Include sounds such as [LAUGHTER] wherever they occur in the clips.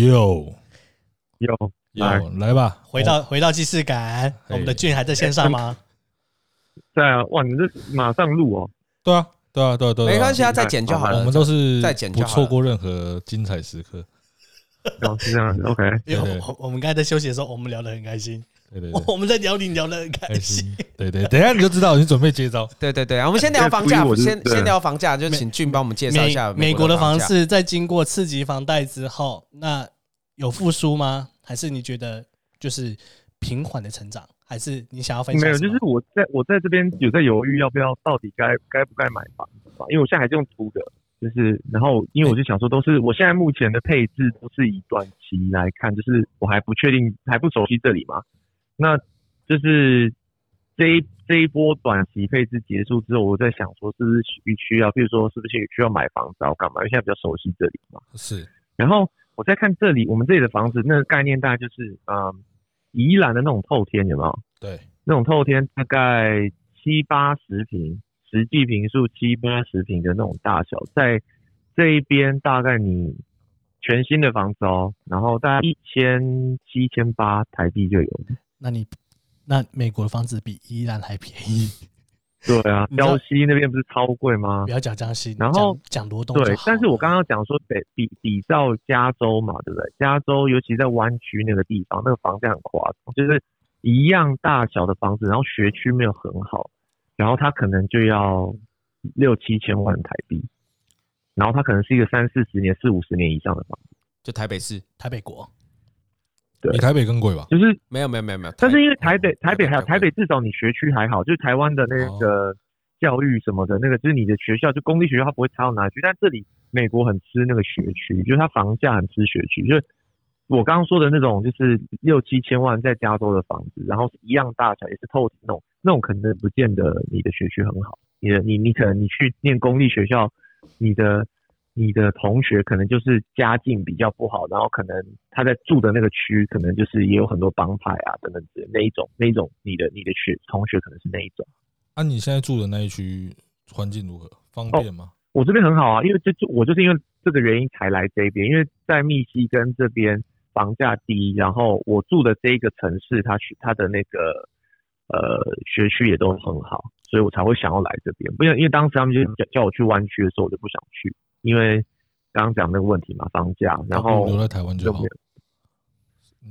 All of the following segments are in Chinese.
有有有来，吧，回到回到既视感，我们的俊还在线上吗？在啊，哇，你这马上录哦？对啊，对啊，对啊，对啊，没关系啊，再剪就好了。我们都是再剪，不错过任何精彩时刻。哦，是这样，OK。因为我我们刚才在休息的时候，我们聊得很开心。对对，对，[LAUGHS] 我们在聊你聊得很开心。对对，等一下你就知道，你准备接招。对对对，我们先聊房价，先先聊房价，就请俊帮我们介绍一下美国的房市，在经过刺激房贷之后，那有复苏吗？还是你觉得就是平缓的成长？还是你想要分享？没有，就是我在我在这边有在犹豫，要不要到底该该不该买房子吧？因为我现在还是用租的，就是然后因为我就想说，都是我现在目前的配置都是以短期来看，就是我还不确定，还不熟悉这里嘛。那就是这一这一波短期配置结束之后，我在想说，是不是需需要，比如说是不是需要买房子，要干嘛？因为现在比较熟悉这里嘛。是。然后我再看这里，我们这里的房子，那个概念大概就是，嗯，宜兰的那种透天有没有？对。那种透天大概七八十平，实际平数七八十平的那种大小，在这一边大概你全新的房子哦，然后大概一千七千八台币就有。那你那美国的房子比宜兰还便宜？[LAUGHS] 对啊，礁溪那边不是超贵吗？不要讲礁溪，然后讲罗东。对，但是我刚刚讲说比比比照加州嘛，对不对？加州尤其在湾区那个地方，那个房价很夸张，就是一样大小的房子，然后学区没有很好，然后它可能就要六七千万台币，然后它可能是一个三四十年、四五十年以上的房子，就台北市、台北国。比台北更贵吧？就是没有没有没有没有，但是因为台北台北还有台北至少你学区还好，就是台湾的那个教育什么的，那个就是你的学校就公立学校它不会差到哪里去，但这里美国很吃那个学区，就是它房价很吃学区，就是我刚刚说的那种，就是六七千万在加州的房子，然后一样大小也是透那种，那种可能不见得你的学区很好，你的你你可能你去念公立学校，你的。你的同学可能就是家境比较不好，然后可能他在住的那个区，可能就是也有很多帮派啊等等之类那一种，那一种你的你的学同学可能是那一种。啊，你现在住的那一区环境如何？方便吗？哦，我这边很好啊，因为这就我就是因为这个原因才来这边，因为在密西根这边房价低，然后我住的这一个城市，它去它的那个呃学区也都很好，所以我才会想要来这边。不因为因为当时他们就叫叫我去湾区的时候，我就不想去。因为刚刚讲那个问题嘛，房价，然后留在台湾就好。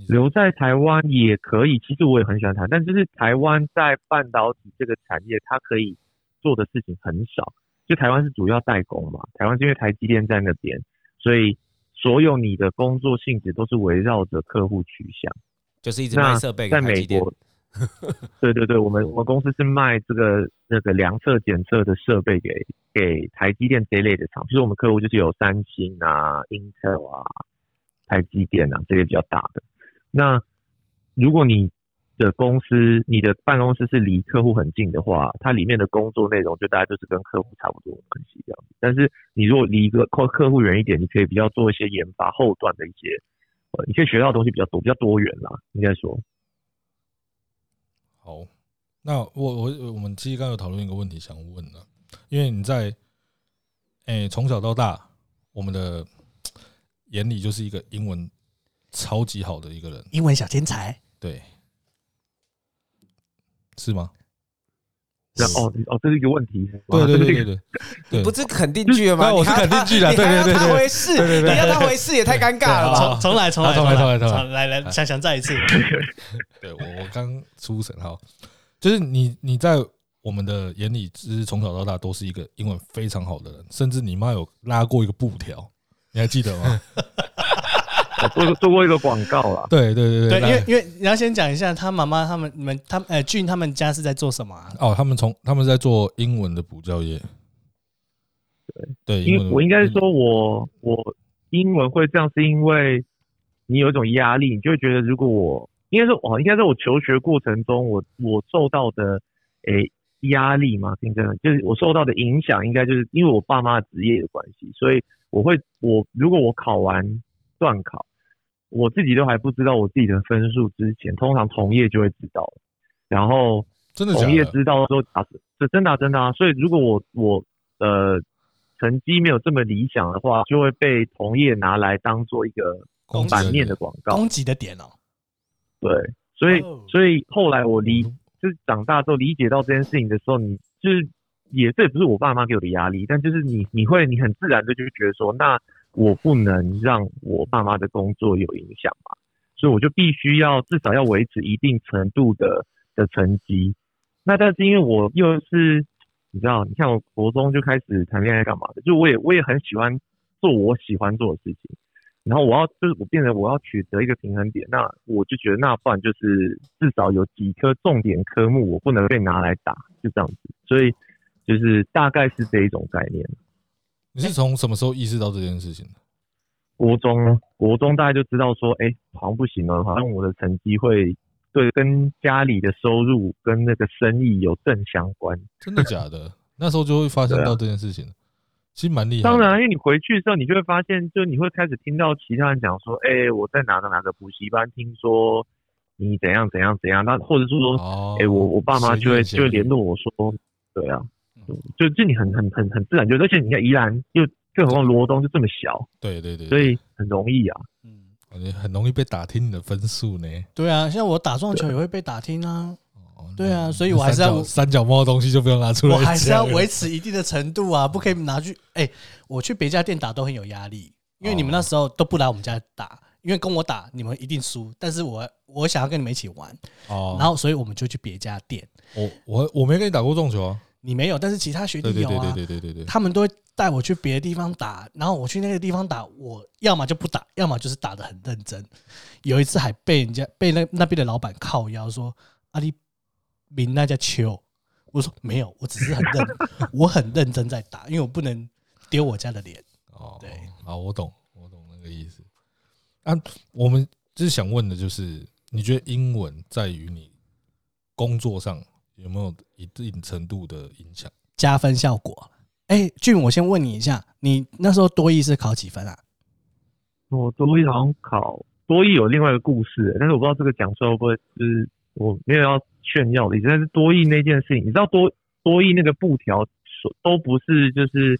留在台湾也可以，其实我也很喜欢台湾，但就是台湾在半导体这个产业，它可以做的事情很少。就台湾是主要代工嘛，台湾是因为台积电在那边，所以所有你的工作性质都是围绕着客户取向，就是一直卖设备给台积电。[LAUGHS] 对对对，我们我们公司是卖这个那个量测检测的设备给给台积电这一类的厂，其实我们客户就是有三星啊、Intel 啊、台积电啊这些比较大的。那如果你的公司、你的办公室是离客户很近的话，它里面的工作内容就大概就是跟客户差不多的关系这样子。但是你如果离一个客客户远一点，你可以比较做一些研发后端的一些，呃，你可以学到的东西比较多，比较多元啦，应该说。好，那我我我们其实刚刚有讨论一个问题想问呢，因为你在诶从小到大，我们的眼里就是一个英文超级好的一个人，英文小天才，对，是吗？哦哦，这是一个问题。对对对对 [LAUGHS] 对，不是肯定句了吗？我是肯定句的，对对对，他回事，你要他回事也太尴尬了。重重来，重来，重来，重来，重来，来来，想想再一次。[LAUGHS] 对我，我刚出神哈，就是你你在我们的眼里，其实从小到大都是一个英文非常好的人，甚至你妈有拉过一个布条，你还记得吗？做过做过一个广告啦，[LAUGHS] 对对对对，对，因为因为你要先讲一下他妈妈他们你们他呃俊他们家是在做什么啊？哦，他们从他们在做英文的补教业，对对，因为我应该说我我英文会这样，是因为你有一种压力，你就会觉得如果我应该说哦，应该说我求学过程中我我受到的诶压力嘛，听真的就是我受到的影响，应该就是因为我爸妈职业的关系，所以我会我如果我考完段考。我自己都还不知道我自己的分数之前，通常同业就会知道。然后真的同业知道说啊，这真的真的啊。所以如果我我呃成绩没有这么理想的话，就会被同业拿来当做一个反面的广告，攻击的点哦。对，所以所以后来我理就是长大之后理解到这件事情的时候，你就是也这也不是我爸妈给我的压力，但就是你你会你很自然的就觉得说，那我不能让我爸妈的工作有影响嘛，所以我就必须要至少要维持一定程度的的成绩。那但是因为我又是你知道，你像我国中就开始谈恋爱干嘛的，就我也我也很喜欢做我喜欢做的事情。然后我要就是我变成我要取得一个平衡点，那我就觉得那不然就是至少有几科重点科目我不能被拿来打，就这样子。所以就是大概是这一种概念。你是从什么时候意识到这件事情的？国中，国中大概就知道说，哎，好像不行了，好像我的成绩会对跟家里的收入跟那个生意有正相关。[LAUGHS] 真的假的？那时候就会发现到这件事情。其实蛮厉害。当然，因为你回去的时候，你就会发现，就你会开始听到其他人讲说：“哎、欸，我在哪个哪个补习班，听说你怎样怎样怎样。”那或者是说：“哎、欸，我我爸妈就会就会联络我说，对啊，就就你很很很很自然，就而且你看宜兰又更何况罗东就这么小，对对对，所以很容易啊。嗯，很容易被打听你的分数呢。对啊，像我打撞球也会被打听啊。对啊，所以我还是要三脚猫的东西就不用拿出来。我还是要维持一定的程度啊，不可以拿去。哎，我去别家店打都很有压力，因为你们那时候都不来我们家打，因为跟我打你们一定输。但是我我想要跟你们一起玩，哦，然后所以我们就去别家店。我我我没跟你打过撞球啊，你没有，但是其他学弟有啊，对对对对对，他们都会带我去别的地方打，然后我去那个地方打，我要么就不打，要么就是打得很认真。有一次还被人家被那那边的老板靠腰说阿里。明那叫球，我说没有，我只是很认，[LAUGHS] 我很认真在打，因为我不能丢我家的脸。哦，对，好，我懂，我懂那个意思。啊，我们就是想问的，就是你觉得英文在于你工作上有没有一定程度的影响？加分效果？哎，俊，我先问你一下，你那时候多艺是考几分啊？我多艺好像考多艺有另外一个故事，但是我不知道这个讲出来会不会就是我没有要。炫耀的意思，但是多艺那件事情，你知道多多艺那个布条都不是就是，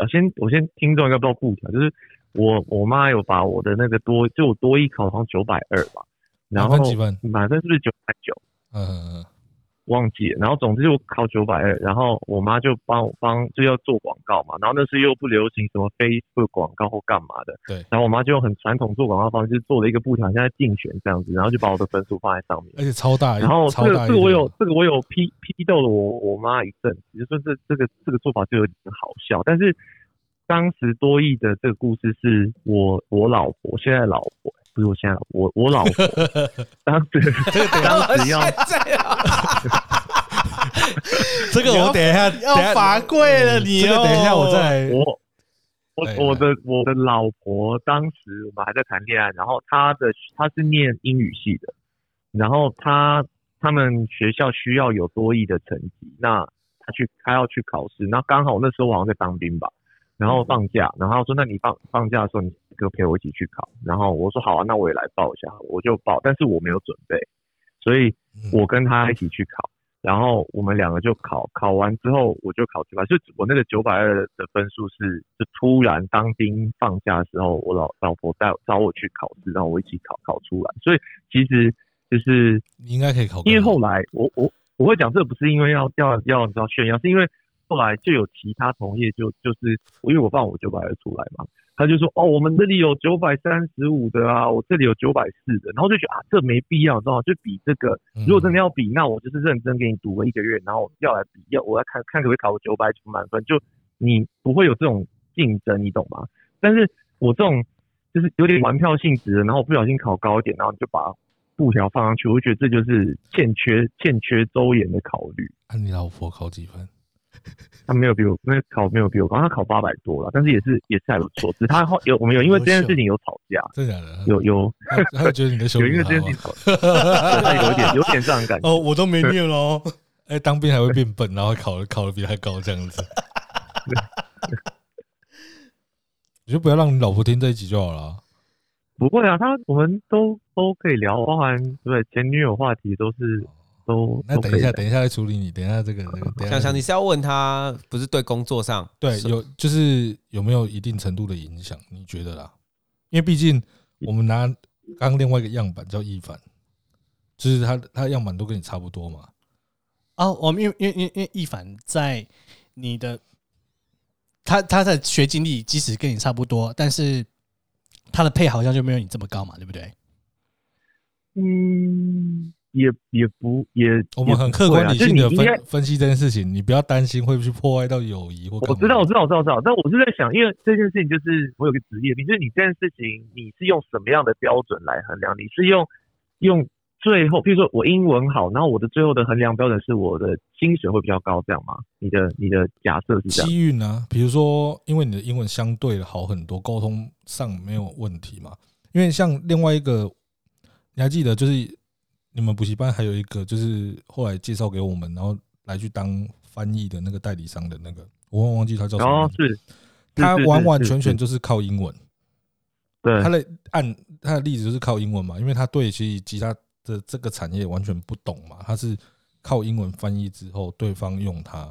我先我先听众应该不知道布条，就是我我妈有把我的那个多就我多艺考好像九百二吧，然后？满分是不是九百九？嗯嗯嗯。忘记。了，然后总之就考九百二，然后我妈就帮我帮就要做广告嘛，然后那时又不流行什么 Facebook 广告或干嘛的，对，然后我妈就用很传统做广告方式做了一个布条，现在竞选这样子，然后就把我的分数放在上面，而且超大，然后这个这个我有这个我有批批斗了我我妈一阵，就说这这个这个做法就有点好笑，但是当时多益的这个故事是我我老婆现在老婆。不是我现在，我我老婆 [LAUGHS] 当时当时要 [LAUGHS] 这个我等一下要罚跪了你哦，等一下我再我我我的我的老婆当时我们还在谈恋爱，然后她的她是念英语系的，然后她他们学校需要有多益的成绩，那她去她要去考试，那刚好那时候我好像在当兵吧。然后放假，然后说：“那你放放假的时候，你可陪我一起去考。”然后我说：“好啊，那我也来报一下。”我就报，但是我没有准备，所以我跟他一起去考。然后我们两个就考，考完之后我就考九百，就我那个九百二的分数是，就突然当兵放假的时候，我老老婆带找我去考试，然后我一起考考出来。所以其实就是你应该可以考，因为后来我我我会讲这不是因为要要要你知道炫耀，是因为。后来就有其他同业就就是，因为我放我九百二出来嘛，他就说哦，我们这里有九百三十五的啊，我这里有九百四的，然后就觉得啊，这没必要，知道吗？就比这个，如果真的要比，那我就是认真给你读个一个月，然后要来比，要我要看看可不可以考个九百九满分，就你不会有这种竞争，你懂吗？但是我这种就是有点玩票性质的，然后不小心考高一点，然后你就把布条放上去，我就觉得这就是欠缺欠缺周延的考虑。那、啊、你老婆考几分？[LAUGHS] 他没有比我，那考没有比我高，他考八百多了，但是也是也是还不错。只是他后有我们有因为这件事情有吵架，真的假的？有有，他会觉得你的 [LAUGHS] 有因为这件事情吵，他有点有点这样感觉。哦，我都没念喽。哎，当兵还会变笨，然后考的考的比他高这样子。你就不要让你老婆听这一集就好了。不会啊，他我们都都可以聊，包含对前女友话题都是。都那等一下，等一下再处理你。等一下这个这个，想想你是要问他，不是对工作上对有就是有没有一定程度的影响？你觉得啦？因为毕竟我们拿刚刚另外一个样板叫易凡，就是他他样板都跟你差不多嘛。哦，我们因为因为因为因为易凡在你的他他的学经历即使跟你差不多，但是他的配好像就没有你这么高嘛，对不对？嗯。也也不也，我们很客观理性的分分析这件事情，你不要担心会不会破坏到友谊或。我知道，我知道，我知道，知道。但我是在想，因为这件事情就是我有个职业病，就是你这件事情你是用什么样的标准来衡量？你是用用最后，比如说我英文好，然后我的最后的衡量标准是我的薪水会比较高，这样吗？你的你的假设是这样？机遇呢？比如说，因为你的英文相对好很多，沟通上没有问题嘛。因为像另外一个，你还记得就是。你们补习班还有一个，就是后来介绍给我们，然后来去当翻译的那个代理商的那个，我忘记他叫什么。哦，是，他完完全全就是靠英文。对，他的按他的例子就是靠英文嘛，因为他对其实其他的这个产业完全不懂嘛，他是靠英文翻译之后，对方用他，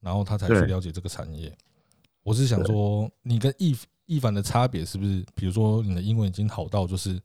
然后他才去了解这个产业。我是想说，你跟易易凡的差别是不是？比如说你的英文已经好到就是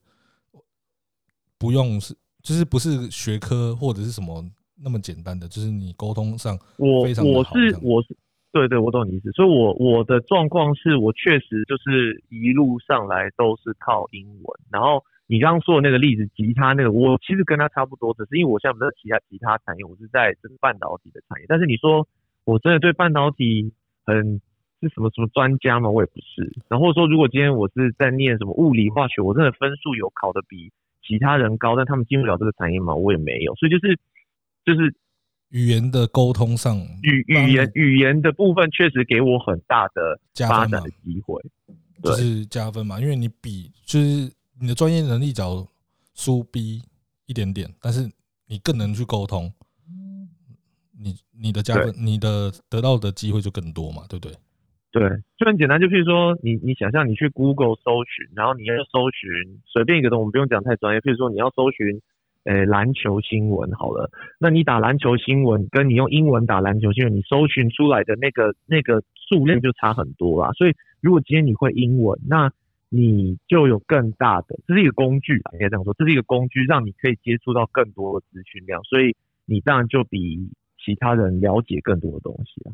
不用是。就是不是学科或者是什么那么简单的，就是你沟通上非常我我是我是对对，我懂你意思。所以我我的状况是我确实就是一路上来都是靠英文。然后你刚刚说的那个例子，吉他那个，我其实跟他差不多，只是因为我现在没有其他其他产业，我是在就是半导体的产业。但是你说我真的对半导体很是什么什么专家吗？我也不是。然后说，如果今天我是在念什么物理化学，我真的分数有考的比。其他人高，但他们进不了这个产业嘛？我也没有，所以就是就是语言的沟通上，语语言语言的部分确实给我很大的发展的机会，就是加分嘛。因为你比就是你的专业能力较输 B 一点点，但是你更能去沟通，你你的加分，你的得到的机会就更多嘛，对不对？对，就很简单，就譬如说你，你想象你去 Google 搜寻，然后你要搜寻随便一个东西，我们不用讲太专业。譬如说你要搜寻，诶，篮球新闻好了，那你打篮球新闻，跟你用英文打篮球新闻，你搜寻出来的那个那个数量就差很多啦。所以如果今天你会英文，那你就有更大的，这是一个工具，应该这样说，这是一个工具，让你可以接触到更多的资讯量，所以你当然就比其他人了解更多的东西啊。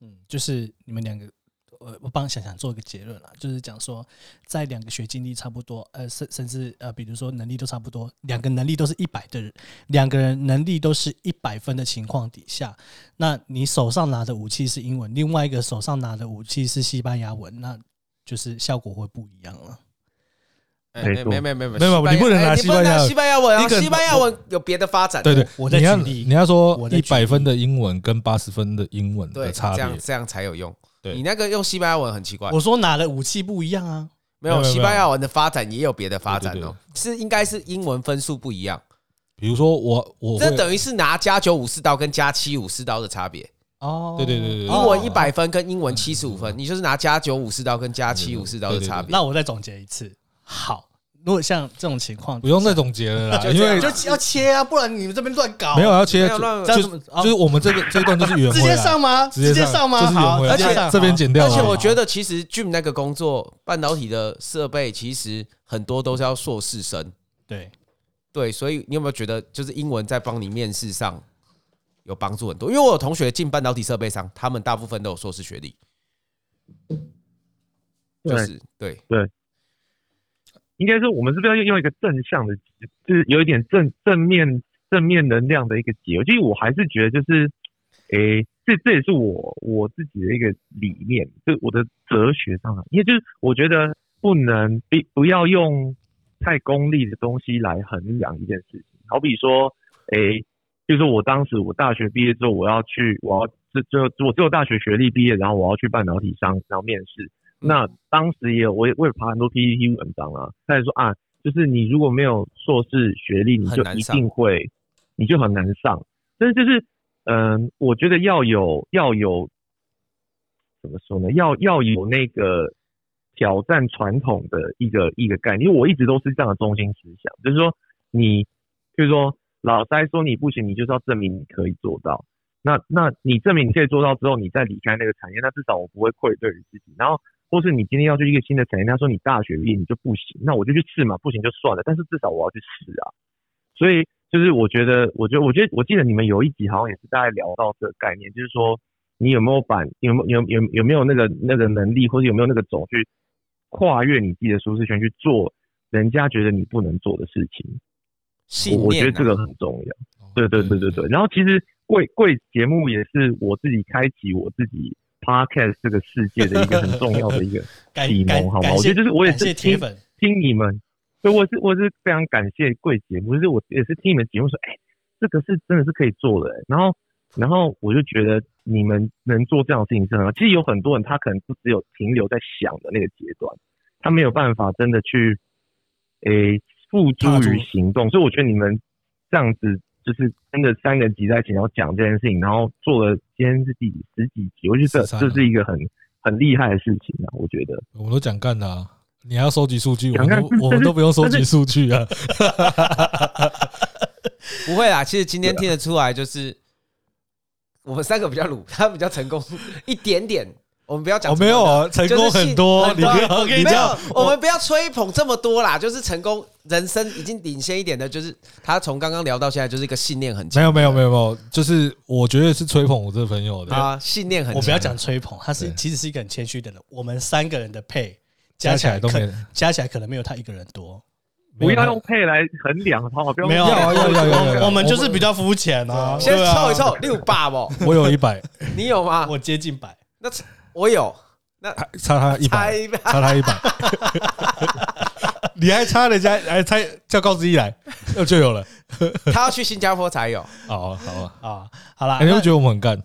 嗯，就是你们两个，我我帮想想做一个结论啦，就是讲说，在两个学经历差不多，呃，甚甚至呃，比如说能力都差不多，两个能力都是一百的人，两个人能力都是一百分的情况底下，那你手上拿的武器是英文，另外一个手上拿的武器是西班牙文，那就是效果会不一样了。没没没没没没有，你不能拿西班牙西班牙文，西班牙文有别的发展。对对，你要你要说一百分的英文跟八十分的英文的差别，这样这样才有用。你那个用西班牙文很奇怪。我说拿的武器不一样啊，没有西班牙文的发展也有别的发展哦，是应该是英文分数不一样。比如说我我这等于是拿加九五四刀跟加七五四刀的差别哦。对对对对，英文一百分跟英文七十五分，你就是拿加九五四刀跟加七五四刀的差别。那我再总结一次，好。如果像这种情况，不用再总结了啦，因为就要切啊，不然你们这边乱搞。没有要切，就是就是我们这个这段就是原直接上吗？直接上吗？好，而且这边剪掉。而且我觉得其实 Jim 那个工作，半导体的设备其实很多都是要硕士生。对对，所以你有没有觉得，就是英文在帮你面试上有帮助很多？因为我有同学进半导体设备商，他们大部分都有硕士学历。就是对对。应该说，我们是不是要用一个正向的，就是有一点正正面正面能量的一个结？其实我还是觉得，就是，诶、这这也是我我自己的一个理念，就我的哲学上，因为就是我觉得不能不不要用太功利的东西来衡量一件事情。好比说，诶、就是我当时我大学毕业之后，我要去，我要就就我只有大学学历毕业，然后我要去半导体商，然后面试。那当时也有，我也我也爬很多 PPT 文章啊。他也说啊，就是你如果没有硕士学历，你就一定会，你就很难上。但是就是，嗯、呃，我觉得要有要有，怎么说呢？要要有那个挑战传统的一个一个概念。因为我一直都是这样的中心思想，就是说你，就是说老塞说你不行，你就是要证明你可以做到。那那你证明你可以做到之后，你再离开那个产业，那至少我不会愧对于自己。然后。或是你今天要去一个新的产业，他说你大学毕业你就不行，那我就去试嘛，不行就算了。但是至少我要去试啊。所以就是我觉得，我觉得，我觉得，我记得你们有一集好像也是大概聊到这个概念，就是说你有没有把有没有有有有没有那个那个能力，或者有没有那个种去跨越你自己的舒适圈去做人家觉得你不能做的事情。信念啊、我觉得这个很重要。对对对对对。然后其实贵贵节目也是我自己开启我自己。Podcast 这个世界的一个很重要的一个 [LAUGHS] 启蒙，好吗？我觉得就是我也是听听你们，所以我是我是非常感谢贵节目，就是我也是听你们节目说，哎，这个是真的是可以做的，然后然后我就觉得你们能做这样的事情是很好。其实有很多人他可能不只有停留在想的那个阶段，他没有办法真的去诶付诸于行动，所以我觉得你们这样子。就是跟着三个人挤在一起，然后讲这件事情，然后做了今天是第十几集，我觉得这这是一个很很厉害的事情啊！我觉得我们都讲干的啊，你还要收集数据，我们我们都不用收集数据啊。[LAUGHS] 不会啦，其实今天听得出来，就是我们三个比较鲁，他比较成功一点点。我们不要讲，我没有啊，成功很多，你不要，你没有，我们不要吹捧这么多啦。就是成功人生已经领先一点的，就是他从刚刚聊到现在，就是一个信念很强。没有，没有，没有，没有，就是我觉得是吹捧我这个朋友的啊，信念很强。我不要讲吹捧，他是其实是一个很谦虚的人。我们三个人的配加起来都没，加起来可能没有他一个人多。不要用配来衡量，好好？不要没有，要要要，我们就是比较肤浅啊。先凑一凑，六百不？我有一百，你有吗？我接近百，那我有。那差他一百，差他一百，[LAUGHS] 你还差人家，还差叫高志毅来，那就有了。[LAUGHS] 他要去新加坡才有。哦，好啊，啊，好了。你会觉得我们很干？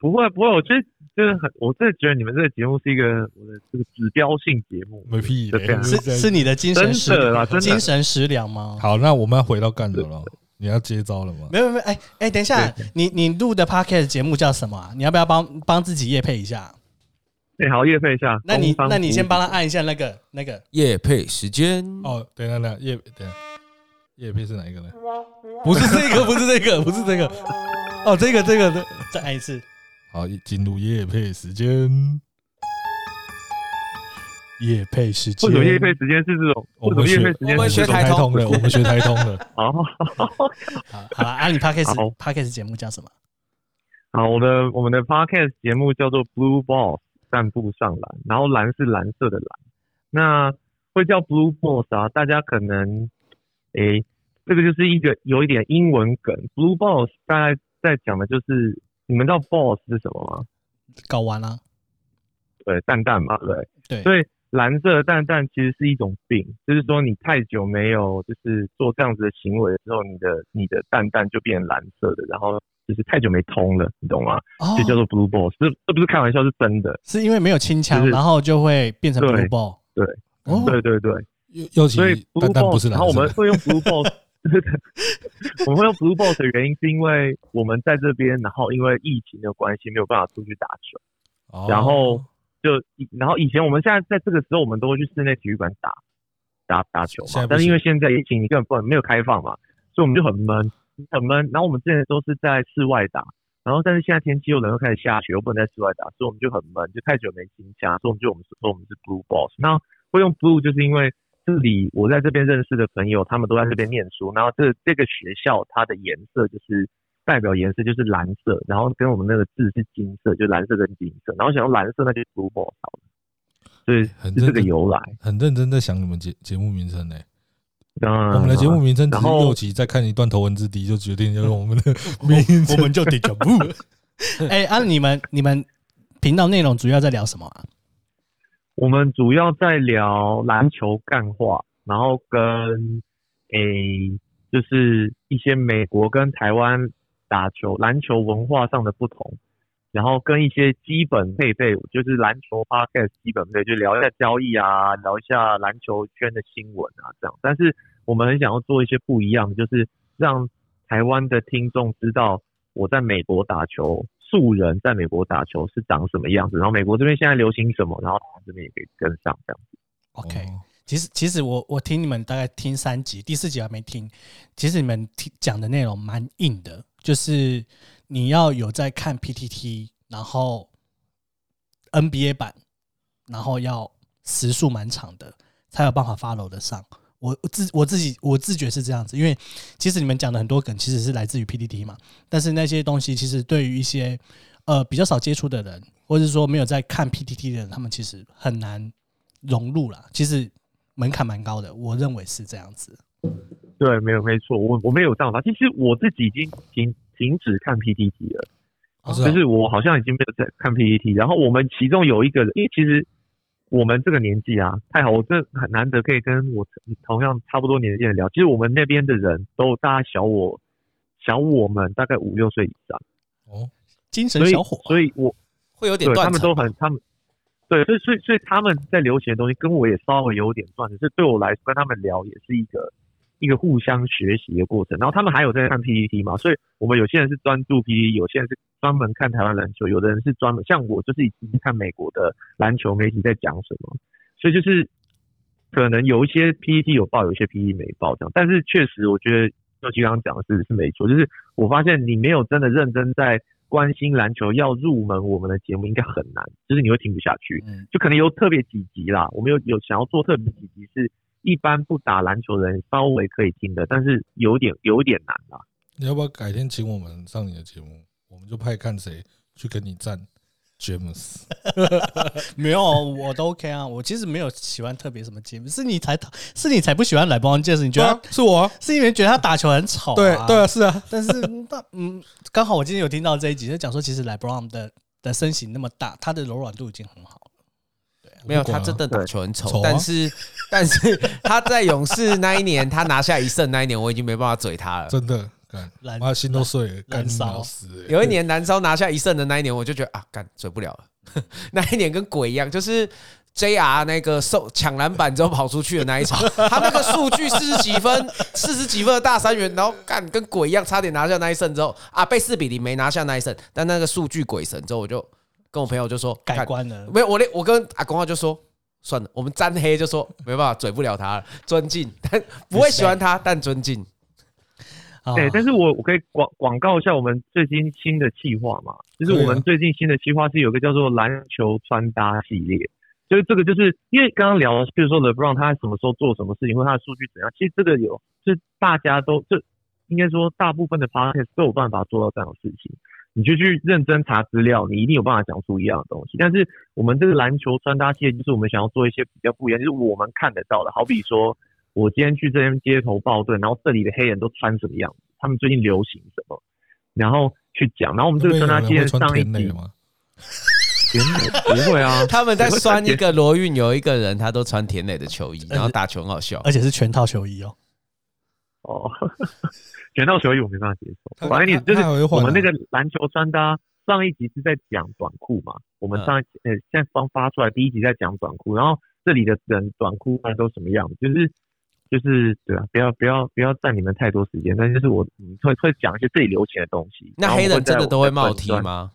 不会，不会。我觉得就是很，我真的觉得你们这个节目是一个我的这个指标性节目。没屁，是是你的精神食粮，精神食粮吗？好，那我们要回到干的了。你要接招了吗？没有没有，哎哎，等一下，你你录的 podcast 节目叫什么啊？你要不要帮帮自己夜配一下？哎，好，夜配一下。那你那你先帮他按一下那个那个夜配时间。哦，等一下，等下业等下业配是哪一个呢？不是这个，不是这个，不是这个。哦，这个这个再按一次。好，进入夜配时间。业配时间。为什么业配时间是这种？我们学我们学台通的，我们学台通的。[LAUGHS] 好，好，好了，阿里 Podcast Podcast 节目叫什么？好，我的我们的 Podcast 节目叫做 Blue Balls。散步上篮，然后蓝是蓝色的蓝，那会叫 Blue Balls 啊？大家可能，诶，这个就是一个有一点英文梗。Blue Balls 大概在讲的就是，你们知道 Balls 是什么吗？睾丸啊？对，蛋蛋嘛，对对。所以蓝色的蛋蛋其实是一种病，就是说你太久没有就是做这样子的行为之后，你的你的蛋蛋就变蓝色的，然后。就是太久没通了，你懂吗？就叫做 blue ball，这这不是开玩笑，是真的。是因为没有清枪，然后就会变成 blue ball。对，对对对。尤其 blue ball，然后我们会用 blue ball，[LAUGHS] 我们会用 blue ball 的原因是因为我们在这边，然后因为疫情的关系没有办法出去打球，然后就然后以前我们现在在这个时候，我们都会去室内体育馆打打打球嘛。但是因为现在疫情，你根本不能没有开放嘛，所以我们就很闷。很闷，然后我们之前都是在室外打，然后但是现在天气又冷，又开始下雪，又不能在室外打，所以我们就很闷，就太久没进家，所以我们就我们说我们是 Blue Boss。那会用 Blue 就是因为这里我在这边认识的朋友，他们都在这边念书，然后这这个学校它的颜色就是代表颜色就是蓝色，然后跟我们那个字是金色，就蓝色跟金色，然后想要蓝色那就是 Blue Balls，所以是这个由来，很认真在想你们节节目名称呢。啊、我们的节目名称只是六集，再看一段头文字 D 就决定要用我们的 [LAUGHS] 名字，我们就得讲不。[LAUGHS] 哎，啊你们你们频道内容主要在聊什么啊？我们主要在聊篮球干话，然后跟诶、欸，就是一些美国跟台湾打球篮球文化上的不同。然后跟一些基本配备，就是篮球 podcast 基本配备，就聊一下交易啊，聊一下篮球圈的新闻啊，这样。但是我们很想要做一些不一样的，就是让台湾的听众知道我在美国打球，素人在美国打球是长什么样子，然后美国这边现在流行什么，然后台湾这边也可以跟上这样子。OK，其实其实我我听你们大概听三集，第四集还没听，其实你们听讲的内容蛮硬的，就是。你要有在看 PTT，然后 NBA 版然后要时速蛮长的，才有办法 follow 得上。我我自我自己我自觉是这样子，因为其实你们讲的很多梗其实是来自于 PTT 嘛，但是那些东西其实对于一些呃比较少接触的人，或者说没有在看 PTT 的人，他们其实很难融入啦。其实门槛蛮高的，我认为是这样子。对，没有没错，我我没有这样的。其实我自己已经停停止看 PPT 了，哦、就是我好像已经没有在看 PPT。然后我们其中有一个人，因为其实。我们这个年纪啊，太好，我真的很难得可以跟我同样差不多年纪的人聊。其实我们那边的人都大概小我，小我们大概五六岁以上。哦，精神小伙，所以，所以我会有点。他们都很，他们对，所以，所以，所以他们在流行的东西跟我也稍微有点断层。是对我来说，跟他们聊也是一个。一个互相学习的过程，然后他们还有在看 PPT 嘛，所以我们有些人是专注 PPT，有些人是专门看台湾篮球，有的人是专门像我，就是一直看美国的篮球媒体在讲什么，所以就是可能有一些 PPT 有报，有一些 PPT 没报这样，但是确实我觉得就基刚刚讲的是是没错，就是我发现你没有真的认真在关心篮球，要入门我们的节目应该很难，就是你会听不下去，就可能有特别几集啦，我们有有想要做特别几集是。一般不打篮球的人稍微可以听的，但是有点有点难啊。你要不要改天请我们上你的节目？我们就派看谁去跟你战。詹姆斯没有，我都 OK 啊。我其实没有喜欢特别什么节目，是你才是你才不喜欢莱布朗杰斯。你觉得、啊、是我、啊？是因为觉得他打球很丑、啊？对对啊，是啊。[LAUGHS] 但是那嗯，刚好我今天有听到这一集，就讲说其实莱布朗的的身形那么大，他的柔软度已经很好。没有，他真的打球很丑，但是 [LAUGHS] 但是他在勇士那一年，他拿下一胜那一年，我已经没办法嘴他了。真的，干，他心都碎了，干烧死。有一年南超拿下一胜的那一年，我就觉得啊，干嘴不了了。[LAUGHS] 那一年跟鬼一样，就是 JR 那个受抢篮板之后跑出去的那一场，[LAUGHS] 他那个数据四十几分，四十几分的大三元，然后干跟鬼一样，差点拿下那一胜之后啊，被四比零没拿下那一胜，但那个数据鬼神之后我就。跟我朋友就说改观了，没有我连我跟阿公话就说算了，我们沾黑就说没办法，嘴不了他了，尊敬，[LAUGHS] 但不会喜欢他，但尊敬。对，但是我我可以广广告一下我们最近新的计划嘛，就是我们最近新的计划是有个叫做篮球穿搭系列，就是这个就是因为刚刚聊了，比如说 LeBron 他什么时候做什么事情，或他的数据怎样，其实这个有是大家都就应该说大部分的 Podcast 都有办法做到这样的事情。你就去认真查资料，你一定有办法讲出一样的东西。但是我们这个篮球穿搭系列，就是我们想要做一些比较不一样，就是我们看得到的。好比说，我今天去这边街头报队，然后这里的黑人都穿什么样子，他们最近流行什么，然后去讲。然后我们这个穿搭系列上一集吗？[LAUGHS] 田磊不会啊，[LAUGHS] 他们在酸一个罗运，有一个人他都穿田磊的球衣，然后打球很好笑，而且是全套球衣哦。哦。全到球衣我没办法接受，反正你就是我们那个篮球穿搭，上一集是在讲短裤嘛，我们上一集呃现在刚发出来第一集在讲短裤，然后这里的人短裤般都什么样子，就是就是对啊，不要不要不要占你们太多时间，但就是我会会讲一些这里流行的东西。那黑人真的都会冒 T 吗？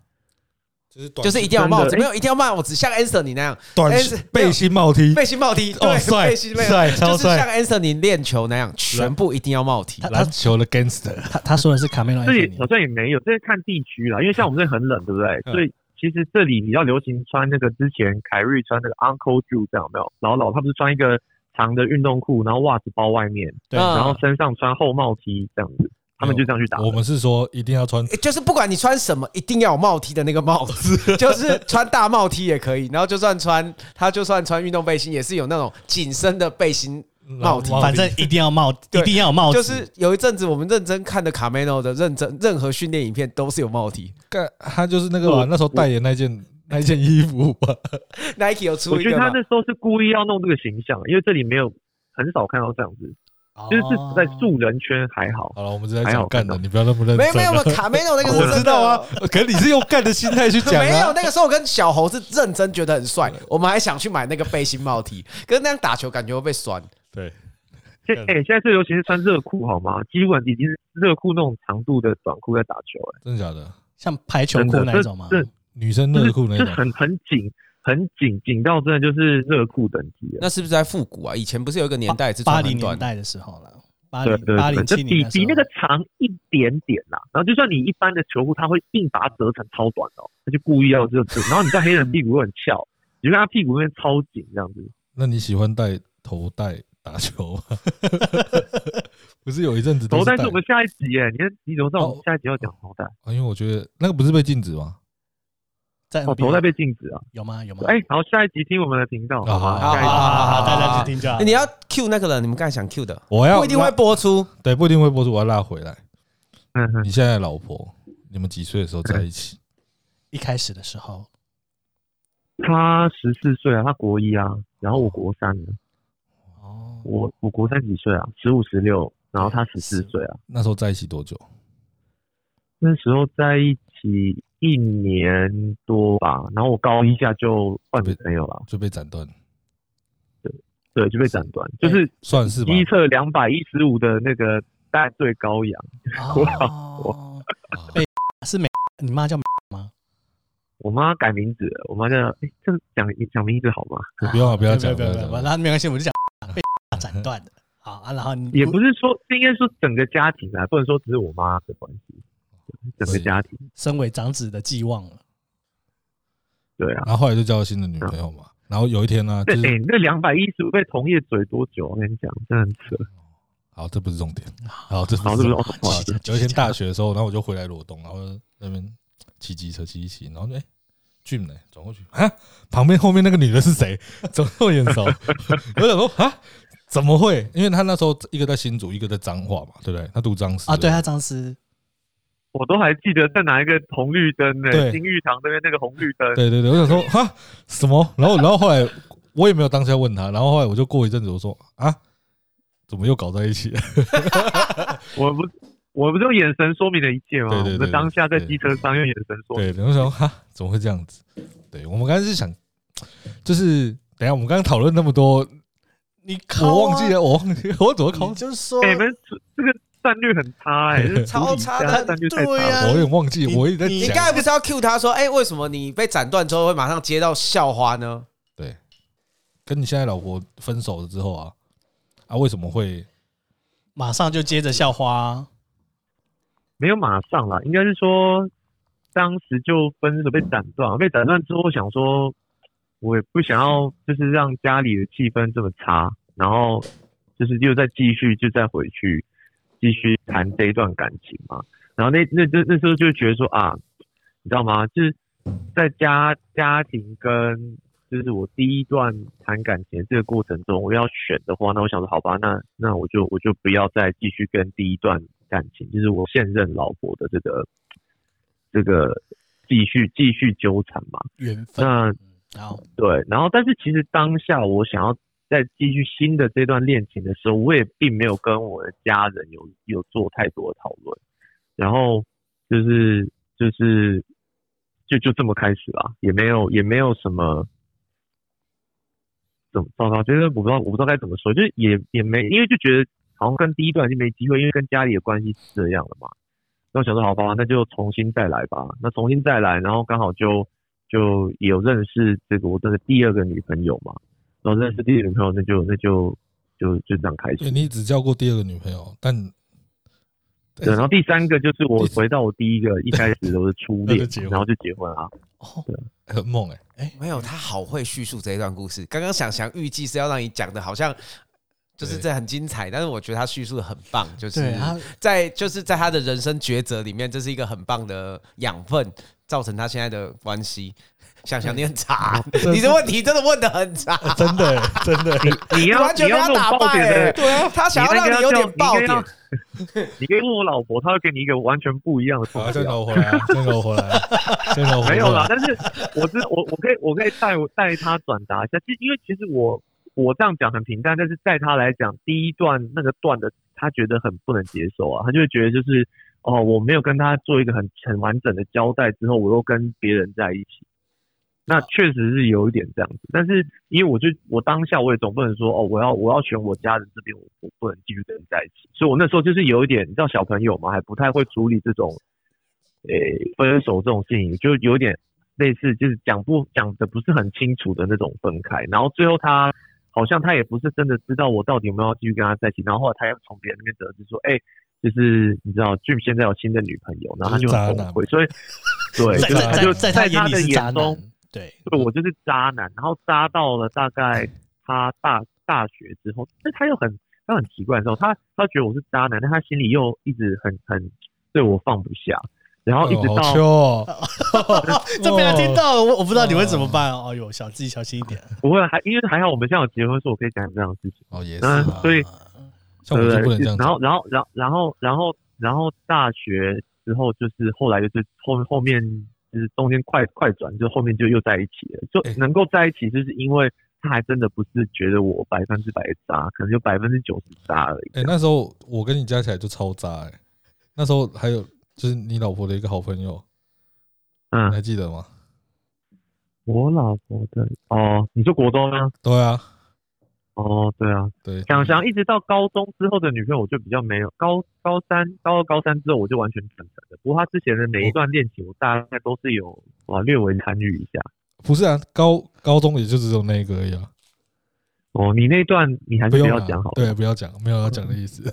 就是就是一定要帽子，没有一定要帽子，像 Anthony 那样短背心帽 T，背心帽 T，对，背心帅，就是像 Anthony 练球那样，全部一定要帽 T。篮球的 Gangster，他他说的是卡梅隆，这里好像也没有，这是看地区啦，因为像我们这里很冷，对不对？所以其实这里比较流行穿那个之前凯瑞穿那个 Uncle Drew 这样，没有？老老他不是穿一个长的运动裤，然后袜子包外面，对，然后身上穿厚帽 T 这样子。他们就这样去打。我们是说一定要穿，就是不管你穿什么，一定要有帽 T 的那个帽子，[LAUGHS] 就是穿大帽 T 也可以。然后就算穿，他就算穿运动背心，也是有那种紧身的背心帽 T。反正一定要帽，一定要有帽子。就是有一阵子我们认真看的卡梅诺的认真任何训练影片都是有帽 T。他就是那个那时候代言那件那件衣服吧。[LAUGHS] Nike 有出一个。我觉得他那时候是故意要弄这个形象，因为这里没有很少看到这样子。就是在素人圈还好。好了，我们是在讲干的，你不要那么认真。没有没有 [LAUGHS] 卡梅隆那个我知道啊，可是你是用干的心态去讲。没有，那个时候我跟小猴是认真觉得很帅，我们还想去买那个背心帽 T，可是那样打球感觉会被酸。对，现哎现在最流行是穿热裤好吗？基本已经是热裤那种长度的短裤在打球，哎，真的假的？像排球裤那种吗？是女生热裤那种，很很紧。很紧紧到真的就是热裤等级了。那是不是在复古啊？以前不是有一个年代是八零年代的时候了，八零八零七零比比那个长一点点啦。然后就算你一般的球裤，它会硬把它折成超短哦，他就故意要这样子。然后你在黑人屁股又很翘，你就看他屁股那边超紧这样子。那你喜欢戴头带打球吗？[LAUGHS] 不是有一阵子头带是我们下一集耶？你看你怎么知道我们下一集要讲头带？啊，因为我觉得那个不是被禁止吗？在哦，头在被禁止啊？有吗？有吗？哎，好，下一集听我们的频道，好好好好，大家去听就好。你要 Q 那个人，你们刚才想 Q 的，我要不一定会播出，对，不一定会播出，我要拉回来。嗯哼，你现在老婆，你们几岁的时候在一起？一开始的时候，他十四岁啊，他国一啊，然后我国三呢。哦，我我国三几岁啊？十五十六，然后他十四岁啊。那时候在一起多久？那时候在一起。一年多吧，然后我高一下就换女朋友了，就被斩断。对对，就被斩断，就是算是吧。机测两百一十五的那个大最高羊。哦，[LAUGHS] 被是美，你妈叫美吗？我妈改名字了，我妈叫哎，这讲讲名字好吗？不要不要讲，不要讲，那没关系，我就讲 [LAUGHS] 被斩断的。好啊，然后你也不是说，应该说整个家庭啊，不能说只是我妈的关系。整个家庭，身为长子的寄望了，对啊，然后后来就交了新的女朋友嘛。然后有一天呢，就是那两百一十五被同业嘴多久？我跟你讲，真的很扯。好，这不是重点。好，这好，这不是。[LAUGHS] 有一天大学的时候，然后我就回来罗东，然后那边骑机车骑一骑，然后哎，Jim 呢？转过去啊，旁边后面那个女的是谁？怎么那么眼熟？[LAUGHS] 我想说啊，怎么会？因为他那时候一个在新竹，一个在彰化嘛，对不对？他读彰师啊，对他彰师。我都还记得在哪一个红绿灯呢？金玉堂那边那个红绿灯。对对对，我想说哈什么？然后然后后来我也没有当下问他，然后后来我就过一阵子我说啊，怎么又搞在一起了？[LAUGHS] 我不我不是用眼神说明了一切吗？对对对，当下在机车上用眼神说明。对，我想说哈怎么会这样子？对我们刚才是想，就是等下我们刚刚讨论那么多，你我忘记了，我忘记我怎么考？就是说你们这个。战略很差哎、欸，[LAUGHS] 超差的战略太差了。啊、我有点忘记，我一直在讲。你刚才不是要 cue 他说，哎、欸，为什么你被斩断之后会马上接到校花呢？对，跟你现在老婆分手了之后啊，啊，为什么会马上就接着校花？没有马上啦，应该是说当时就分手被斩断，被斩断之后想说，我也不想要，就是让家里的气氛这么差，然后就是又再继续，就再回去。继续谈这一段感情嘛，然后那那那那时候就觉得说啊，你知道吗？就是在家家庭跟就是我第一段谈感情这个过程中，我要选的话，那我想说好吧，那那我就我就不要再继续跟第一段感情，就是我现任老婆的这个这个继续继续纠缠嘛。缘分。那好对，然后但是其实当下我想要。在继续新的这段恋情的时候，我也并没有跟我的家人有有做太多的讨论，然后就是就是就就这么开始了，也没有也没有什么怎么糟糕，就是我不知道我不知道该怎么说，就是也也没因为就觉得好像跟第一段就没机会，因为跟家里的关系是这样的嘛。那我想说好吧，那就重新再来吧。那重新再来，然后刚好就就有认识这个我的第二个女朋友嘛。然后认识第二个女朋友，那就那就就就这样开始。你只交过第二个女朋友，但对，然后第三个就是我回到我第一个一开始都是初恋，然后就结婚啊。哦，对，很猛哎哎，没有，他好会叙述这一段故事。刚刚想想预计是要让你讲的，好像就是这很精彩，但是我觉得他叙述的很棒，就是在就是在他的人生抉择里面，这是一个很棒的养分，造成他现在的关系。想想你很差，你的问题真的问的很差，真的真的，[LAUGHS] 你要完全被他打败的，对啊，他想要让你有点爆点，你可以问我老婆，她会给你一个完全不一样的答案。真的 [LAUGHS] [LAUGHS] 回来，真的回来，真的没有啦。但是我知我我可以我可以带带他转达一下，其实因为其实我我这样讲很平淡，但是在他来讲，第一段那个段的他觉得很不能接受啊，他就会觉得就是哦，我没有跟他做一个很很完整的交代之后，我又跟别人在一起。那确实是有一点这样子，但是因为我就我当下我也总不能说哦，我要我要选我家人这边，我我不能继续跟你在一起，所以我那时候就是有一点，你知道小朋友嘛，还不太会处理这种，诶、欸、分手这种事情，就有点类似就是讲不讲的不是很清楚的那种分开，然后最后他好像他也不是真的知道我到底有没有继续跟他在一起，然后后来他又从别人那边得知说，哎、欸，就是你知道 Jim 现在有新的女朋友，然后他就很崩溃，所以 [LAUGHS] 对，就是他就在他的眼中。对，对我就是渣男，然后渣到了大概 [LAUGHS] 他大大学之后，但他又很他很奇怪的时候，他他觉得我是渣男，但他心里又一直很很对我放不下，然后一直到、哦哦、[LAUGHS] 这被他听到了，我我不知道你会怎么办哦。哎呦，小自己小心一点。不会，还因为还好我们现在有结婚，所以我可以讲这样的事情。哦，也是、啊，所以像我就不能这样。然后然后然后然后然后然后大学之后就是后来就是后后面。就是中间快快转，就后面就又在一起了，就能够在一起，就是因为他还真的不是觉得我百分之百渣，可能就百分之九十渣而已。哎，那时候我跟你加起来就超渣哎、欸，那时候还有就是你老婆的一个好朋友，嗯，你还记得吗？我老婆的哦，你说国中吗？对啊。哦，对啊，对，想想一直到高中之后的女朋友，我就比较没有高高三、高二、高三之后，我就完全坦诚了。不过他之前的每一段恋情，我大概都是有啊略微参与一下。不是啊，高高中也就只有那一个而已啊。哦，你那段你还是不要讲好，对，不要讲，没有要讲的意思。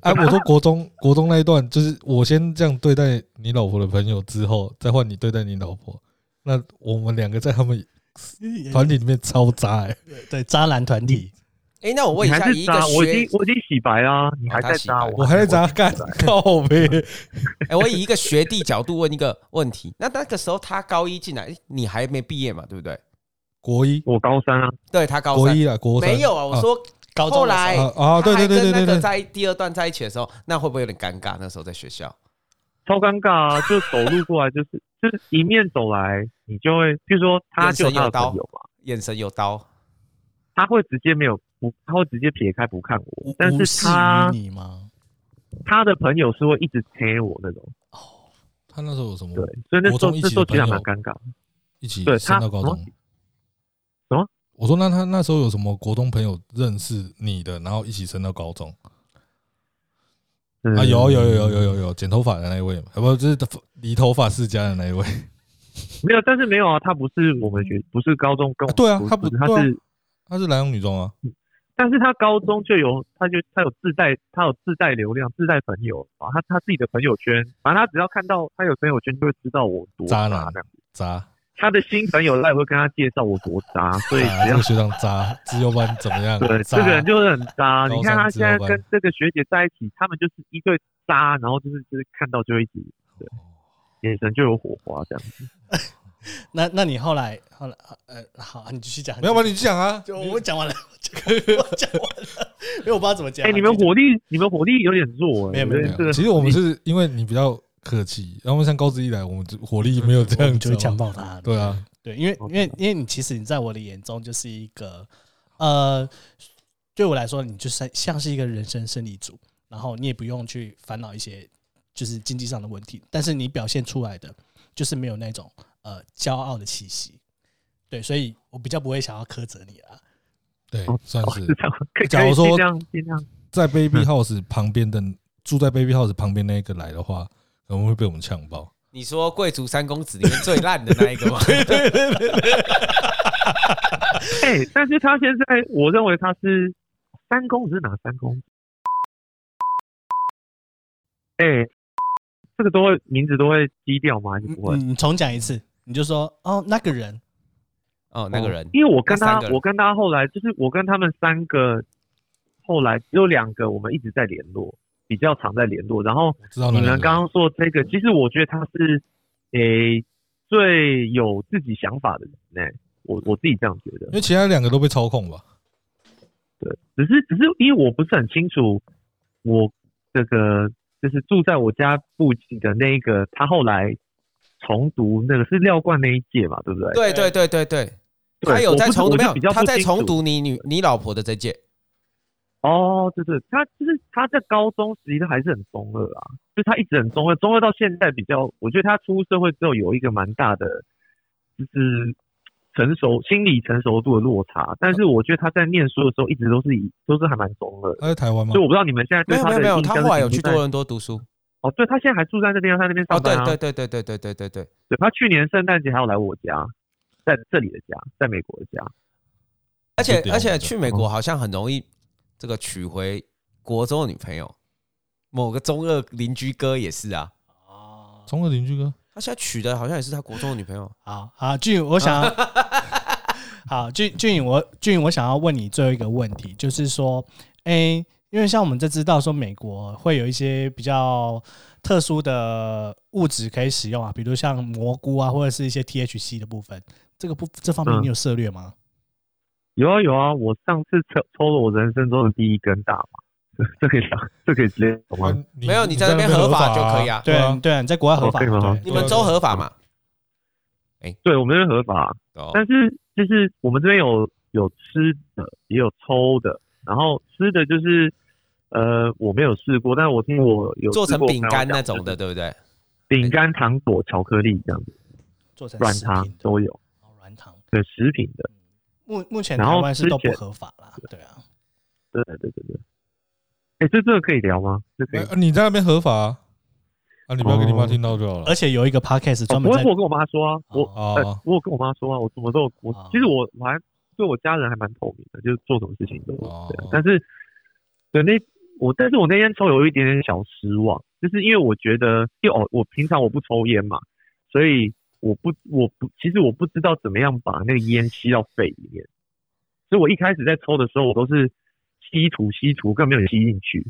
哎 [LAUGHS] [LAUGHS] 我说国中国中那一段，就是我先这样对待你老婆的朋友，之后再换你对待你老婆，那我们两个在他们。[LAUGHS] 团体里面超渣哎、欸，对渣男团体。哎、欸，那我问一下，一个我已经我已经洗白啊，你还在渣，我我还在渣干靠呗。[LAUGHS] 哎，我以一个学弟角度问一个问题，那那个时候他高一进来，你还没毕业嘛？对不对？国一，我高三啊。对他高三国一啊，国三没有啊。我说高中后来啊，对对对对对对，在第二段在一起的时候，那会不会有点尴尬？那时候在学校。超尴尬啊！就走路过来，就是 [LAUGHS] 就是迎面走来，你就会，比如说他就他的朋友嘛，眼神有刀，他会直接没有不，他会直接撇开不看我。但是他你吗？他的朋友是会一直推我那种。哦，他那时候有什么？对，所以那时候那时候其实蛮尴尬。一起对升到高中。什么？我说那他那时候有什么国中朋友认识你的，然后一起升到高中？啊，有有有有有有有剪头发的那一位，啊不，就是理头发世家的那一位，[LAUGHS] 没有，但是没有啊，他不是我们学，不是高中跟我，对啊，他不，他是他是南洋女中啊，但是他高中就有，他就他有自带，他有自带流量，自带朋友啊，他他自己的朋友圈，反正他只要看到他有朋友圈，就会知道我多渣男，渣。他的新朋友来会跟他介绍我多渣，[LAUGHS] 所以只要学长渣，自由班怎么样？对，这个人就是很渣。你看他现在跟这个学姐在一起，他们就是一对渣，然后就是就是看到就一直对眼神就有火花这样子。[LAUGHS] 那那你后来后来呃好，你继续讲，没有吧？你讲啊，就我讲完了，我讲完了，因为 [LAUGHS] 我不知道怎么讲。哎，你们火力你们火力有点弱，没有没有没有。其实我们是因为你比较。客气，然后像高职一来，我们火力没有这样，就会强暴他。对啊，对，因为因为因为你其实你在我的眼中就是一个，呃，对我来说，你就是像是一个人生胜利组，然后你也不用去烦恼一些就是经济上的问题，但是你表现出来的就是没有那种呃骄傲的气息。对，所以我比较不会想要苛责你啦。对，算是。是假如说在 Baby House 旁边的住在 Baby House 旁边那个来的话。可能会被我们呛爆。你说贵族三公子里面最烂的那一个吗？对对对对对。[LAUGHS] 哎，但是他现在，我认为他是三公子，是哪三公子？哎，这个都会名字都会低调吗？还是不会？你重讲一次，你就说哦，那个人，哦，那个人，因为我跟他，我跟他后来就是我跟他们三个，后来只有两个，我们一直在联络。比较常在联络，然后你们刚刚说这个，其实我觉得他是诶最有自己想法的人呢，我我自己这样觉得，因为其他两个都被操控吧？对，只是只是因为我不是很清楚，我这个就是住在我家附近的那一个，他后来重读那个是廖冠那一届嘛，对不对？对对对对对，他有在重读没有？他在重读你女你老婆的这届。哦，对对，他就是他在高中时期他还是很中二啊，就他一直很中二，中二到现在比较，我觉得他出社会之后有一个蛮大的，就是成熟心理成熟度的落差。但是我觉得他在念书的时候一直都是以都是还蛮中二。他在台湾吗？所以我不知道你们现在对他的印象。没有没有，他后来有去多伦多读书。哦，对，他现在还住在那边，他那边上班啊。对对对对对对对对对。对，他去年圣诞节还要来我家，在这里的家，在美国的家。而且而且去美国好像很容易。这个娶回国中的女朋友，某个中二邻居哥也是啊。哦，中二邻居哥，他现在娶的好像也是他国中的女朋友。好好，俊，我想要，[LAUGHS] 好俊俊，我俊，我想要问你最后一个问题，就是说，哎、欸，因为像我们在知道说美国会有一些比较特殊的物质可以使用啊，比如像蘑菇啊，或者是一些 THC 的部分，这个部这方面你有涉猎吗？嗯、有啊有啊，我上次抽抽了我人生中的第一根大麻。[LAUGHS] 这可以讲，这可以直接懂吗？没有，你在那边合法就可以啊。对啊，对啊，你在国外合法吗？你们州合法嘛？哎，对我们这边合法，但是就是我们这边有有吃的，也有抽的，然后吃的就是呃，我没有试过，但是我听我有做成饼干那种的，对不对？饼干、糖果、巧克力这样子，做成软糖都有，软糖对食品的。目目前台湾是都不合法啦，对啊，对对对对。哎，这这个可以聊吗？这可以。你在那边合法啊？你不要给你妈听到就好了。而且有一个 podcast 专门。我我跟我妈说啊，我呃，我跟我妈说啊，我什么都我其实我我还对我家人还蛮透明的，就是做什么事情都对。但是对那我，但是我那天抽有一点点小失望，就是因为我觉得，因为哦，我平常我不抽烟嘛，所以我不我不其实我不知道怎么样把那个烟吸到肺里面，所以我一开始在抽的时候，我都是。吸吐吸吐，更没有吸进去。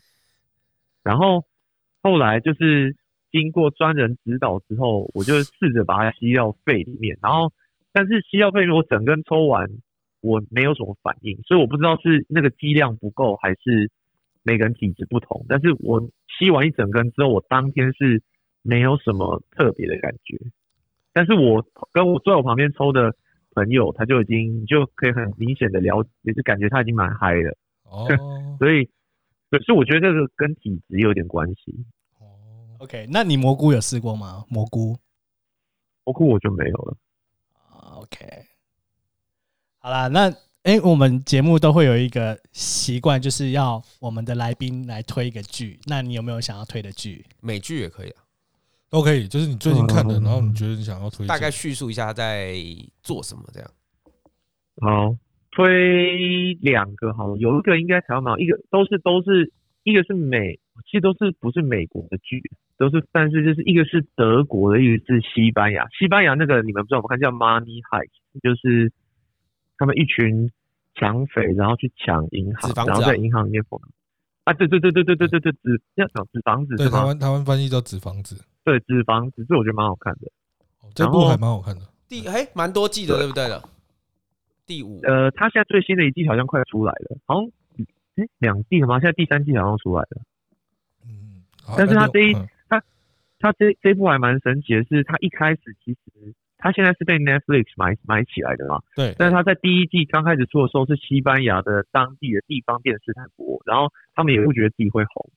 然后后来就是经过专人指导之后，我就试着把它吸到肺里面。然后，但是吸到肺里面，我整根抽完，我没有什么反应，所以我不知道是那个剂量不够，还是每个人体质不同。但是我吸完一整根之后，我当天是没有什么特别的感觉。但是我跟我坐在我旁边抽的朋友，他就已经就可以很明显的了，也是感觉他已经蛮嗨了。[LAUGHS] 哦，所以，可是我觉得这个跟体质有点关系。哦，OK，那你蘑菇有试过吗？蘑菇，蘑菇我就没有了。OK，好啦，那哎、欸，我们节目都会有一个习惯，就是要我们的来宾来推一个剧。那你有没有想要推的剧？美剧也可以啊，都可以。就是你最近看的，然后你觉得你想要推，大概叙述一下他在做什么，这样。好。推两个好了，有一个应该台湾蛮，一个都是都是一个是美，其实都是不是美国的剧，都是但是就是一个是德国的，一个是西班牙。西班牙那个你们不知道，我看叫 Money Heist，就是他们一群抢匪，然后去抢银行，啊、然后在银行里面疯啊，对对对对对对对对，纸要讲纸房子，对台湾台湾翻译叫纸房子，对纸房只是我觉得蛮好看的，这部还蛮好看的，第哎蛮多季的，对不对的？第五，呃，他现在最新的一季好像快出来了，好像哎两季了吗？现在第三季好像出来了。嗯，但是他这一他他这这部还蛮神奇的是，他一开始其实他现在是被 Netflix 买买起来的嘛。对。但是他在第一季刚开始出的时候是西班牙的当地的地方电视台播，然后他们也不觉得自己会红，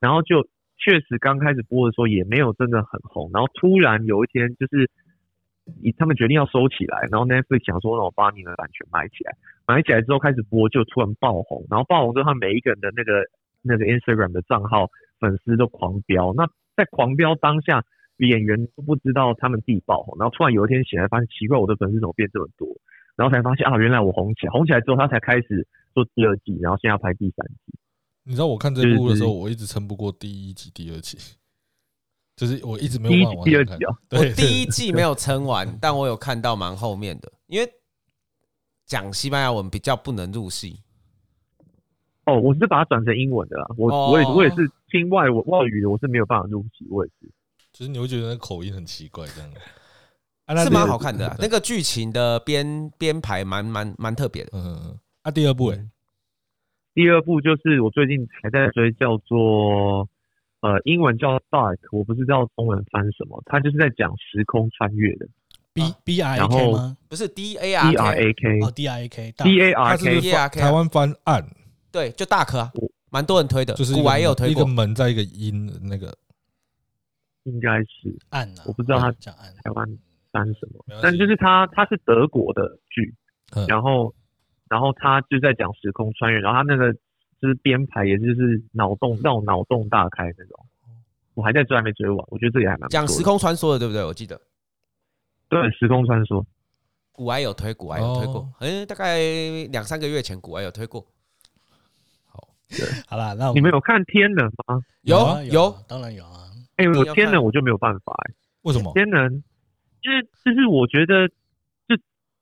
然后就确实刚开始播的时候也没有真的很红，然后突然有一天就是。他们决定要收起来，然后 Netflix 想说，让我把你的版权买起来，买起来之后开始播，就突然爆红，然后爆红之后，他每一个人的那个那个 Instagram 的账号粉丝都狂飙。那在狂飙当下，演员都不知道他们自己爆红，然后突然有一天醒来，发现奇怪，我的粉丝怎么变这么多？然后才发现啊，原来我红起来，红起来之后，他才开始做第二季，然后现在要拍第三季。你知道我看这部的时候，我一直撑不过第一集、第二集。就是我一直没有看完第二季啊，我第一季没有撑完，但我有看到蛮后面的，因为讲西班牙文比较不能入戏。哦，我是把它转成英文的啦，我我也我也是听外文外语的，我是没有办法入戏，我也是。就是你会觉得那口音很奇怪，这样 [LAUGHS] 是蛮好看的，那个剧情的编编排蛮蛮蛮特别的。嗯，啊，第二部诶，第二部就是我最近还在追，叫做。呃，英文叫 Dark，我不知道中文翻什么。它就是在讲时空穿越的。B B I A K 吗？不是 D A R D R A K 哦，D R A K D A R K D R K。台湾翻案，对，就大颗，蛮多人推的，就是古玩也有推过。一个门在一个阴那个，应该是暗啊，我不知道他讲暗。台湾翻什么？但就是他，他是德国的剧，然后，然后他就在讲时空穿越，然后他那个。就是编排，也就是脑洞让我脑洞大开那种。我还在追，还没追完。我觉得这个还蛮讲时空穿梭的，对不对？我记得。对，时空穿梭。古埃有推，古埃有推过。嗯，大概两三个月前，古埃有推过。好，对，好了，那你们有看天能吗？有，有，当然有啊。哎，我天能我就没有办法哎。为什么？天能，就是就是我觉得，就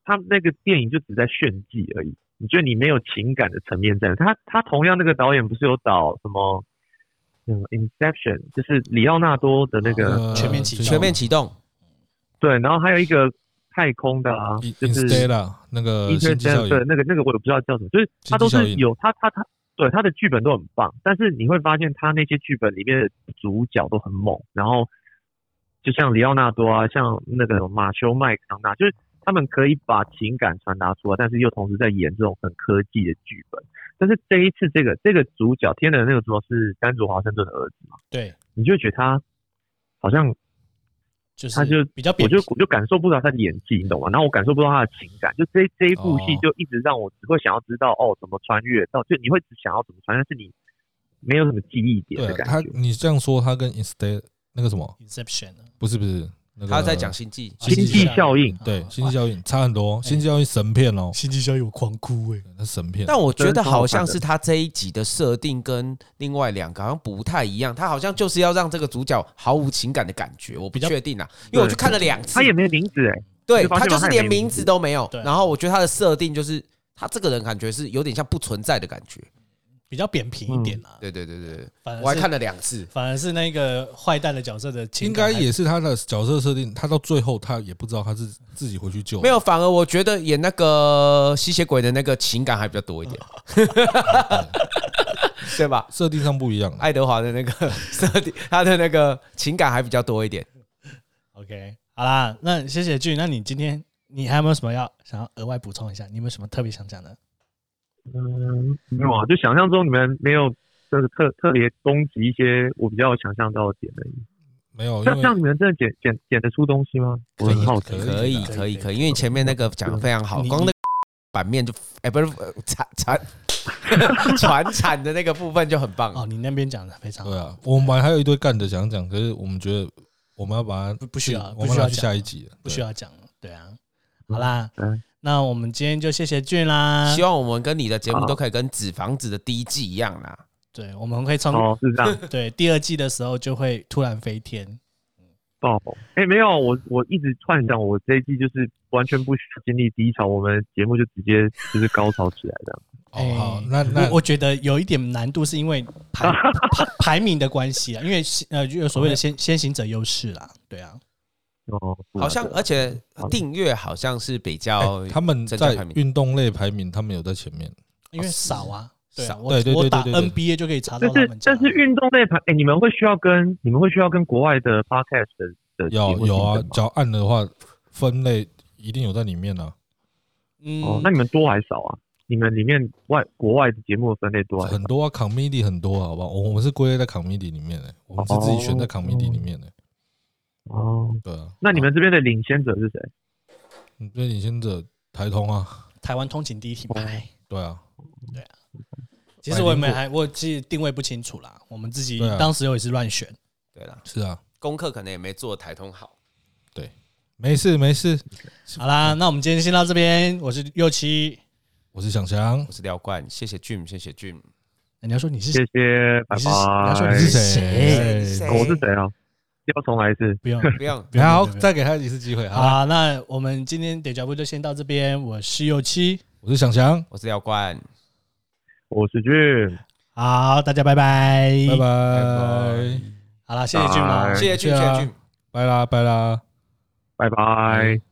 他那个电影就只在炫技而已。你觉得你没有情感的层面在？他他同样那个导演不是有导什么？嗯，Inception 就是里奥纳多的那个全面启动，全面启动。对，然后还有一个太空的啊，就是那个对，那个那个我也不知道叫什么，就是他都是有他他他，对他的剧本都很棒，但是你会发现他那些剧本里面的主角都很猛，然后就像里奥纳多啊，像那个马修麦康纳，就是他们可以把情感传达出来，但是又同时在演这种很科技的剧本。但是这一次这个这个主角天能的那个主角是丹佐华盛顿的儿子嘛？对，你就会觉得他好像。就是他就比较，我就我就感受不到他的演技，你懂吗？然后我感受不到他的情感，就这这一部戏就一直让我只会想要知道哦，怎么穿越到，就你会只想要怎么穿越，但是你没有什么记忆点的感觉。他你这样说，他跟 Instead 那个什么 Inception 不是不是。他在讲星际，星际效应，对，星际效应差很多，星际效应神片哦，星际效应我狂哭哎，那神片。但我觉得好像是他这一集的设定跟另外两个好像不太一样，他好像就是要让这个主角毫无情感的感觉，我不确定啊，因为我去看了两次，他也没有名字哎，对，他就是连名字。都没有。然后我觉得他的设定就是他这个人感觉是有点像不存在的感觉。比较扁平一点啊，对对对对，反而我还看了两次，反而是那个坏蛋的角色的情感，应该也是他的角色设定，他到最后他也不知道他是自己回去救，没有，反而我觉得演那个吸血鬼的那个情感还比较多一点，[LAUGHS] 对吧？设定上不一样，爱德华的那个设定，他的那个情感还比较多一点。OK，好啦，那谢谢俊，那你今天你还有没有什么要想要额外补充一下？你有没有什么特别想讲的？嗯，没有啊，就想象中你们没有就是特特别攻击一些我比较想象到的点而已。没有，那这样你们真的剪剪剪得出东西吗？我很好奇。可以可以可以，因为前面那个讲的非常好，光那个版面就哎不是传传 [LAUGHS] 传产的那个部分就很棒哦。你那边讲的非常好。对啊，我们还有一堆干的想讲，可是我们觉得我们要把它不不需要，我们要下一集了，不需要讲了。对啊，好啦。那我们今天就谢谢俊啦，希望我们跟你的节目都可以跟纸房子的第一季一样啦。对，我们可以从哦是这样，对第二季的时候就会突然飞天。爆哎，没有，我我一直幻想我这一季就是完全不需要经历低潮，我们节目就直接就是高潮起来这样。[LAUGHS] 哦，好，那那我觉得有一点难度，是因为排 [LAUGHS] 排排名的关系啊，因为呃就有所谓的先先行者优势啦，对啊。哦，好像而且订阅好像是比较，他们在运动类排名，他们有在前面，因为少啊，少。对对对，我打 NBA 就可以查到。但是但是运动类排，哎，你们会需要跟你们会需要跟国外的 podcast 的有有啊，只要按的话，分类一定有在里面呢。嗯，那你们多还少啊？你们里面外国外的节目的分类多还很多啊，comedy 很多，好不好？我们是归类在 comedy 里面的，我们是自己选在 comedy 里面的。哦，对啊，那你们这边的领先者是谁？你这边领先者台通啊，台湾通勤第一品牌。对啊，对啊。其实我也没还，我其实定位不清楚啦。我们自己当时也是乱选。对啦，是啊，功课可能也没做台通好。对，没事没事。好啦，那我们今天先到这边。我是右七，我是想翔，我是廖冠。谢谢 Jim，谢谢 Jim。你要说你是谢谢，拜拜。你要说你是谁？我是谁啊？要重来一次？不用，不用。好，再给他一次机会。好，那我们今天点脚步就先到这边。我是右七，我是想翔，我是廖冠，我是俊。好，大家拜拜，拜拜。好了，谢谢俊吗？谢谢俊，谢谢俊，拜啦，拜啦，拜拜。